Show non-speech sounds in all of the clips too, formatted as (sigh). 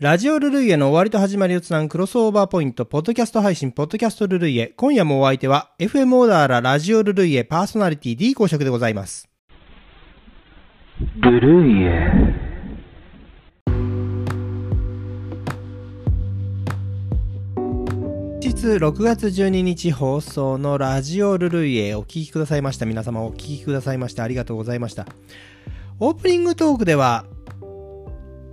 ラジオルルイエの終わりと始まりをつなぐクロスオーバーポイント、ポッドキャスト配信、ポッドキャストルルイエ。今夜もお相手は、FM オーダーララジオルルイエパーソナリティ D 公爵でございます。ルルイエ本日6月12日放送のラジオルルイエお聞きくださいました。皆様お聞きくださいましてありがとうございました。オープニングトークでは、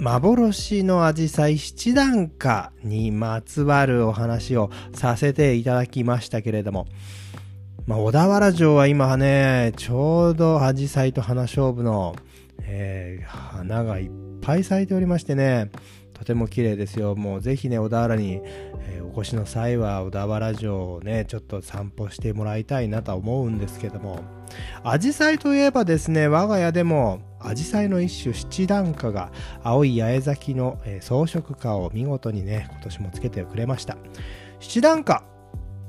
幻のアジサイ七段花にまつわるお話をさせていただきましたけれども、まあ、小田原城は今ね、ちょうどアジサイと花勝負の、えー花がいっぱい咲いておりましてね、とても綺麗ですよ。もうぜひね、小田原に、えーお越しの際は小田原城をね、ちょっと散歩してもらいたいなとは思うんですけども、アジサイといえばですね、我が家でもアジサイの一種七段花が青い八重咲きの、えー装飾花を見事にね、今年もつけてくれました。七段花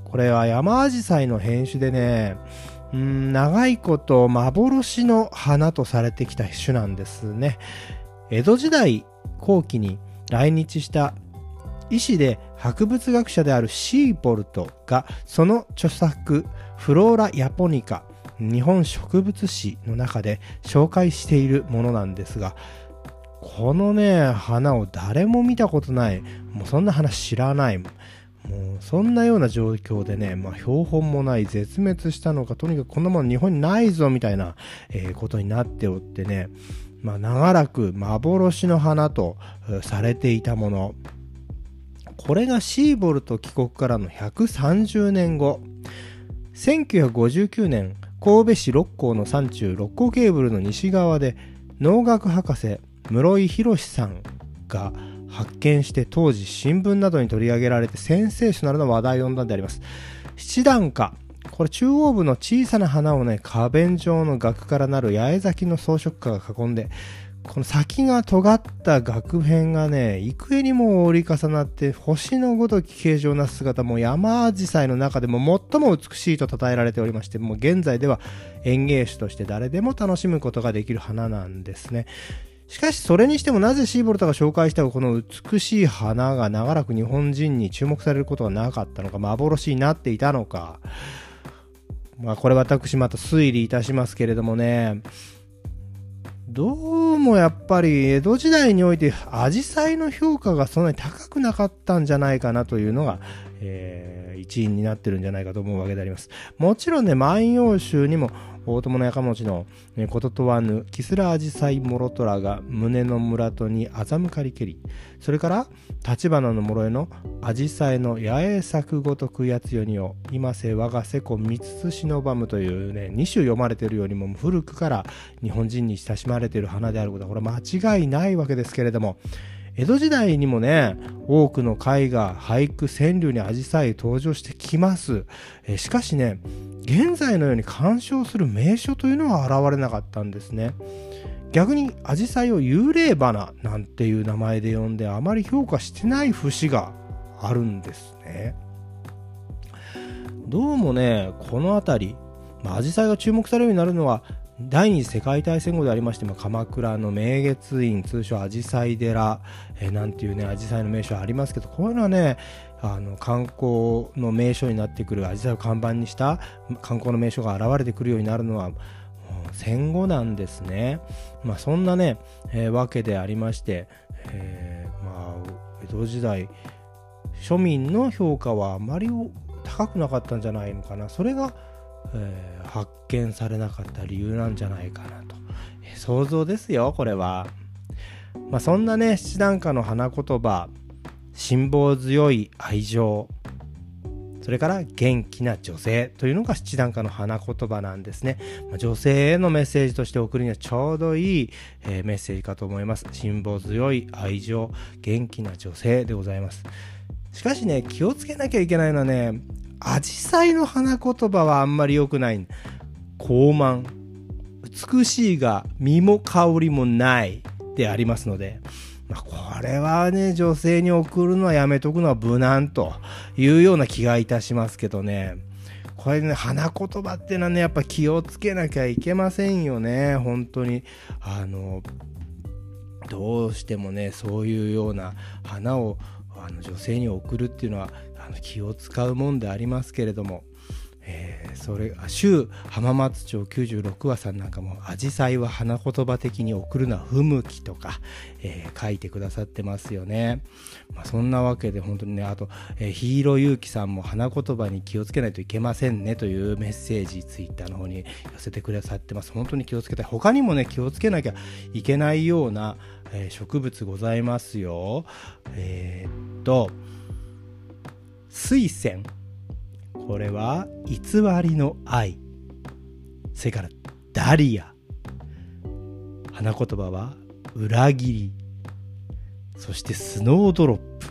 これは山アジサイの変種でね、うん長いこと幻の花とされてきた種なんですね。江戸時代後期に来日した医師で博物学者であるシーボルトがその著作フローラ・ヤポニカ日本植物誌の中で紹介しているものなんですがこのね花を誰も見たことないもうそんな話知らないもうそんなような状況でね、まあ、標本もない絶滅したのかとにかくこんなもの日本にないぞみたいな、えーことになっておってね、まあ、長らく幻の花とされていたもの。これがシーボルト帰国からの130年後。1959年神戸市六甲の山中六甲ケーブルの西側で農学博士室井博さんが発見して当時新聞などに取り上げられてセンセーショナルな話題を呼んだんであります。七段花これ中央部の小さな花をね花弁状の額からなる八重咲きの装飾花が囲んでこの先が尖った額片がね幾重にも折り重なって星のごとき形状な姿も山アジサイの中でも最も美しいと称えられておりましてもう現在では園芸種として誰でも楽しむことができる花なんですね。しかしそれにしてもなぜシーボルトが紹介したこの美しい花が長らく日本人に注目されることがなかったのか幻になっていたのか。まあこれ私また推理いたしますけれどもね。どうもやっぱり江戸時代においてアジサイの評価がそんなに高くなかったんじゃないかなというのが、えー一因になってるんじゃないかと思うわけであります。もちろんね、万葉集にも大友のやかもちの、ね、こととわぬ、キスラアジサイモロトラが胸の村とにあざむかりけり、それから、立花の諸江のアジサイの八重作ごとくやつよにを、今せ我がせこ三つ忍ばむというね、2種読まれてるよりも古くから日本人に親しまれている花であることは、これ間違いないわけですけれども、江戸時代にもね、多くの絵画、俳句、川柳にアジサイ登場してきます。えしかしね、現在のように鑑賞する名所というのは現れなかったんですね。逆にアジサイを幽霊花なんていう名前で呼んであまり評価してない節があるんですね。どうもね、この辺り、まあ、アジサイが注目されるようになるのは第二次世界大戦後でありまして、まあ、鎌倉の明月院通称アジサイ寺、えーなんていうねアジサイの名所ありますけどこういうのはねあの観光の名所になってくるアジサイを看板にした観光の名所が現れてくるようになるのは戦後なんですね。まあ、そんなね、えーわけでありまして、えーまあ、江戸時代庶民の評価はあまり高くなかったんじゃないのかなそれが、えー発見されなかった理由なんじゃないかなと、想像ですよこれは、まあ、そんなね七段花の花言葉辛抱強い愛情それから元気な女性というのが七段花の花言葉なんですね。女性へのメッセージとして送るにはちょうどいい、メッセージかと思います。辛抱強い愛情、元気な女性でございます。しかしね、気をつけなきゃいけないのはね、アジサイの花言葉はあんまり良くない。高慢、美しいが身も香りもない。でありますので、まあ、これはね、女性に送るのはやめとくのは無難というような気がいたしますけどね。これね、花言葉ってのはね、やっぱ気をつけなきゃいけませんよね、本当に。あの、どうしてもねそういうような花をあの女性に送るっていうのはあの気を使うもんでありますけれども。えー、それ週浜松町96話さんなんかも「アジサイは花言葉的に送るのは不向き」とか、えー、書いてくださってますよね、まあ、そんなわけで本当にねあと、えー、ヒーローゆうきさんも花言葉に気をつけないといけませんねというメッセージツイッターの方に寄せてくださってます。本当に気をつけたい他にもね気をつけなきゃいけないような、え植物ございますよ。えっと水仙これは偽りの愛。それからダリア。花言葉は裏切り。そしてスノードロップ。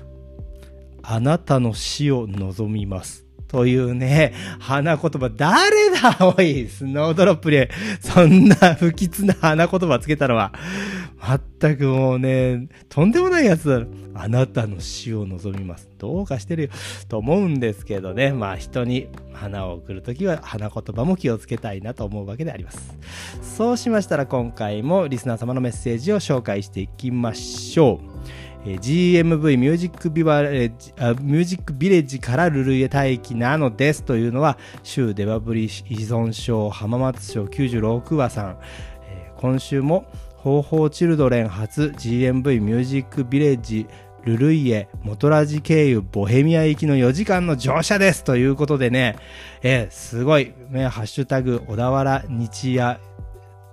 あなたの死を望みます。というね、花言葉、誰だ？おいスノードロップで、そんな不吉な花言葉つけたのは、全くもうね、とんでもないやつだ。あなたの死を望みます。どうかしてるよ。と思うんですけどね。まあ人に花を送るときは花言葉も気をつけたいなと思うわけであります。そうしましたら今回もリスナー様のメッセージを紹介していきましょう。GMV ミュージックビバレッジミュージックビレッジからルルイエ大気なのですというのは州デバブリ依存症浜松町96話さん、今週も方法チルドレン初 GMV ミュージックビレッジルルイエ、モトラジ経由ボヘミア行きの4時間の乗車ですということでね、えー、すごい、ね、ハッシュタグ、小田原日夜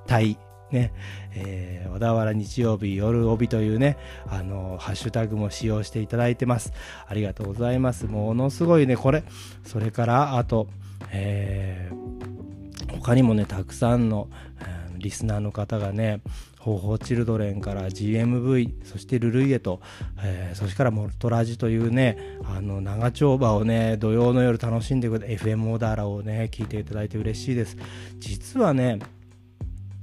隊、ね、えー、小田原日曜日夜帯というね、あのハッシュタグも使用していただいてます。ありがとうございます。ものすごいね、これ、それから、あと、えー、他にもね、たくさんの、えー、リスナーの方がね、方法チルドレンから GMV そしてルルイエと、えー、そしてからモルトラジというねあの長丁場をね土曜の夜楽しんでくれ FM オーダーラをね聞いていただいて嬉しいです。実はね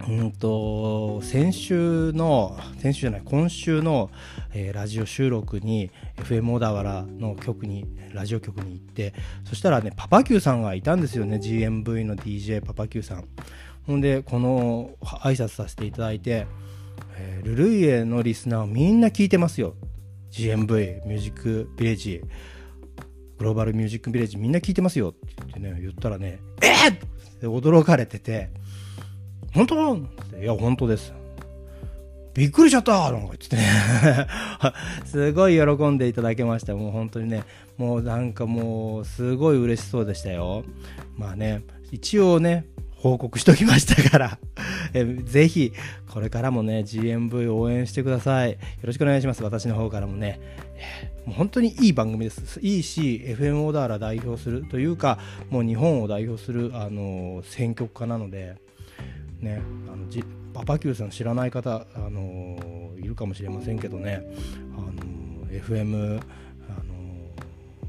うんと先週の先週じゃない今週の、えー、ラジオ収録に FM 小田原の局にラジオ局に行ってそしたらねパパ Q さんがいたんですよね GMV の DJ パパ Q さん。ほんでこの挨拶させていただいて、えー、ルルイエのリスナーみんな聞いてますよ GMV ミュージックビレッジグローバルミュージックビレッジみんな聞いてますよって言ってね言ったらねえっ、って驚かれてて本当？っていや、本当です。びっくりしちゃったなんか言ってね (laughs) すごい喜んでいただけました。もう本当にね、もうなんかもう、すごい嬉しそうでしたよ。まあね、一応ね、報告しときましたから (laughs) えぜひ、これからもね、GMV 応援してください。よろしくお願いします。私の方からもね。もう本当にいい番組です。いいし、FM オーダーラ代表するというか、もう日本を代表する、あの選曲家なので、ねあのじパパキューさん知らない方、あのー、いるかもしれませんけどね、あのー、FM、あの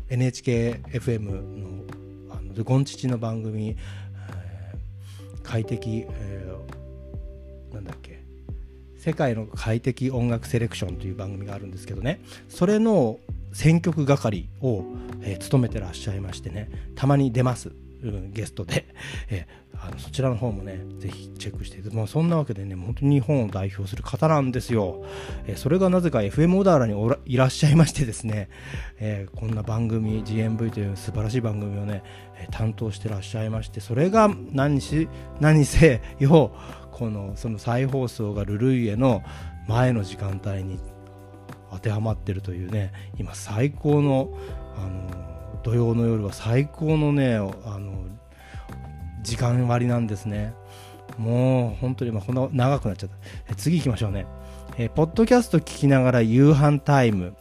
ー、NHKFM のあのゴンチチの番組、快適、えー、なんだっけ？世界の快適音楽セレクションという番組があるんですけどね。それの選曲係を、えー、務めてらっしゃいましてね。たまに出ます。うん、ゲストで、(laughs) え、あのそちらの方もね、ぜひチェックしてまあ、そんなわけでね、本当に日本を代表する方なんですよ。え、それがなぜか FM 小田原にいらっしゃいましてですね、えー、こんな番組、GMV という素晴らしい番組をね、え担当してらっしゃいまして、それが何し、何せよ、この、その再放送がルルイエの前の時間帯に当てはまってるというね、今最高の、あの土曜の夜は最高のねあの時間割なんですね。もう本当にまあこんな長くなっちゃった。え次行きましょうね。えポッドキャスト聞きながら夕飯タイム。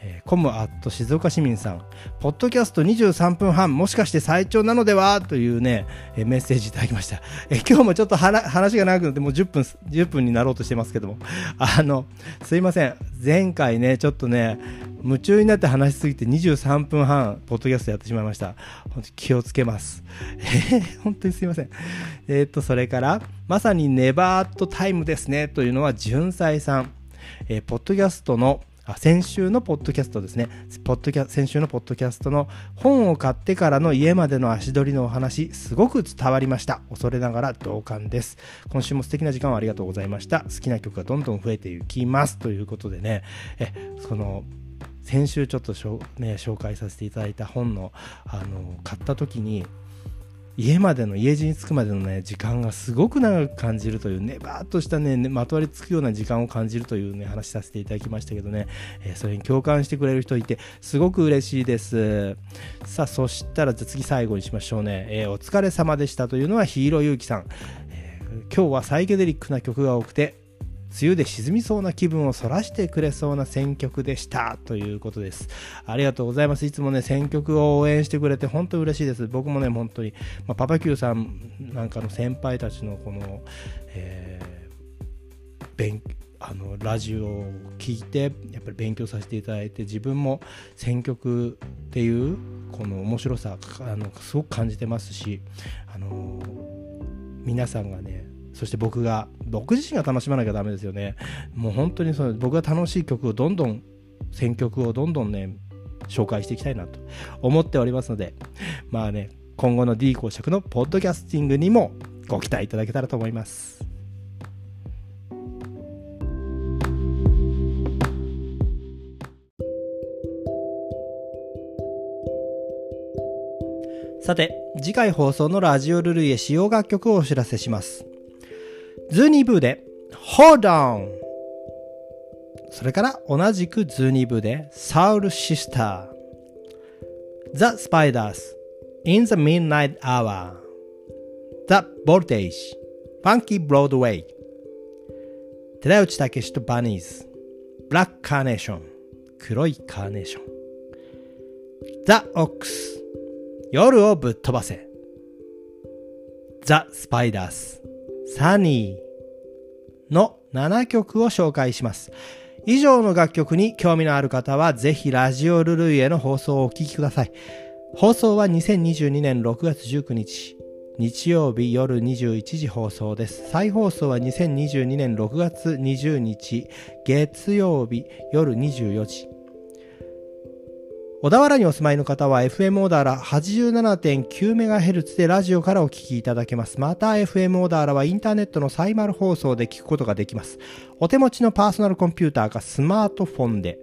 え、コムアット静岡市民さん、ポッドキャスト23分半、もしかして最長なのでは？というね、えー、メッセージいただきました。えー、今日もちょっと話が長くなってもう10分、10分になろうとしてますけども、あの、すいません。前回ね、ちょっとね、夢中になって話しすぎて23分半、ポッドキャストやってしまいました。本当気をつけます。えー、本当にすいません。えっと、それから、まさにネバートタイムですね、というのは、純才さん。えー、ポッドキャストのあ先週のポッドキャストですね。ポッドキャ先週のポッドキャストの本を買ってからの家までの足取りのお話すごく伝わりました。恐れながら同感です。今週も素敵な時間をありがとうございました。好きな曲がどんどん増えていきます。ということでね。えその先週ちょっとしょ、ね、紹介させていただいた本のあの買った時に家までの家路に着くまでのね時間がすごく長く感じるというねばーっとしたねまとわりつくような時間を感じるというね話させていただきましたけどね、えー、それに共感してくれる人いてすごく嬉しいです。さあそしたらじゃ次最後にしましょうね、えー、お疲れ様でしたというのはヒーローゆうきさん、えー、今日はサイケデリックな曲が多くて梅雨で沈みそうな気分をそらしてくれそうな選曲でしたということです。ありがとうございます。いつもね、選曲を応援してくれて本当嬉しいです。僕もね、本当に、まあ、パパ Q さんなんかの先輩たちのこの、えー、勉あのラジオを聴いてやっぱり勉強させていただいて自分も選曲っていうこの面白さあのすごく感じてますしあの皆さんがねそして僕が僕自身が楽しまなきゃダメですよね。もう本当にその僕が楽しい曲をどんどん選曲をどんどんね紹介していきたいなと思っておりますのでまあね今後の D 公爵のポッドキャスティングにもご期待いただけたらと思います。さて次回放送のラジオルルイへ使用楽曲をお知らせします。ズーニーブーで Hold On それから同じくズーニーブーで Soul Sister The Spiders In the Midnight Hour The Voltage Funky Broadway 寺内武とバニーズブラックカーネーション黒いカーネーション The Ox 夜をぶっ飛ばせ The Spiders サニーの7曲を紹介します。以上の楽曲に興味のある方は、ぜひラジオルルイへの放送をお聴きください。放送は2022年6月19日、日曜日夜21時放送です。再放送は2022年6月20日、月曜日夜24時。小田原にお住まいの方は FM オーダーラ 87.9MHz でラジオからお聞きいただけます。また FM オーダーラはインターネットのサイマル放送で聞くことができます。お手持ちのパーソナルコンピューターかスマートフォンで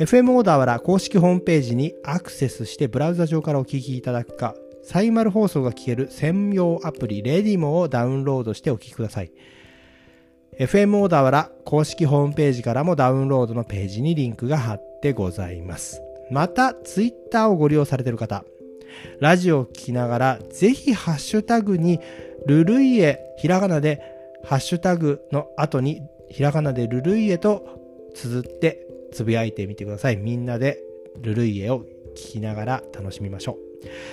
FM オーダーラ公式ホームページにアクセスしてブラウザ上からお聞きいただくか、サイマル放送が聞ける専用アプリレディモをダウンロードしてお聞きください。FM オーダーラ公式ホームページからもダウンロードのページにリンクが貼ってございます。また、ツイッターをご利用されている方、ラジオを聞きながら、ぜひハッシュタグに、ルルイエ、ひらがなで、ハッシュタグの後に、ひらがなでルルイエと綴ってつぶやいてみてください。みんなでルルイエを聞きながら楽しみましょ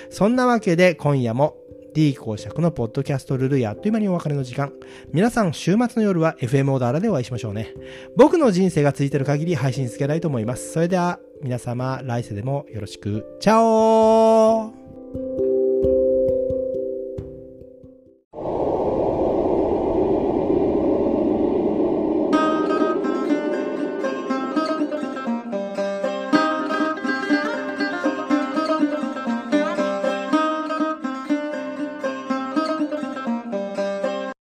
う。そんなわけで今夜も D 公爵のポッドキャストルルイあっという間にお別れの時間。皆さん週末の夜は FM オーダーラでお会いしましょうね。僕の人生が続いてる限り配信つけたいと思います。それでは皆様来世でもよろしく。チャオ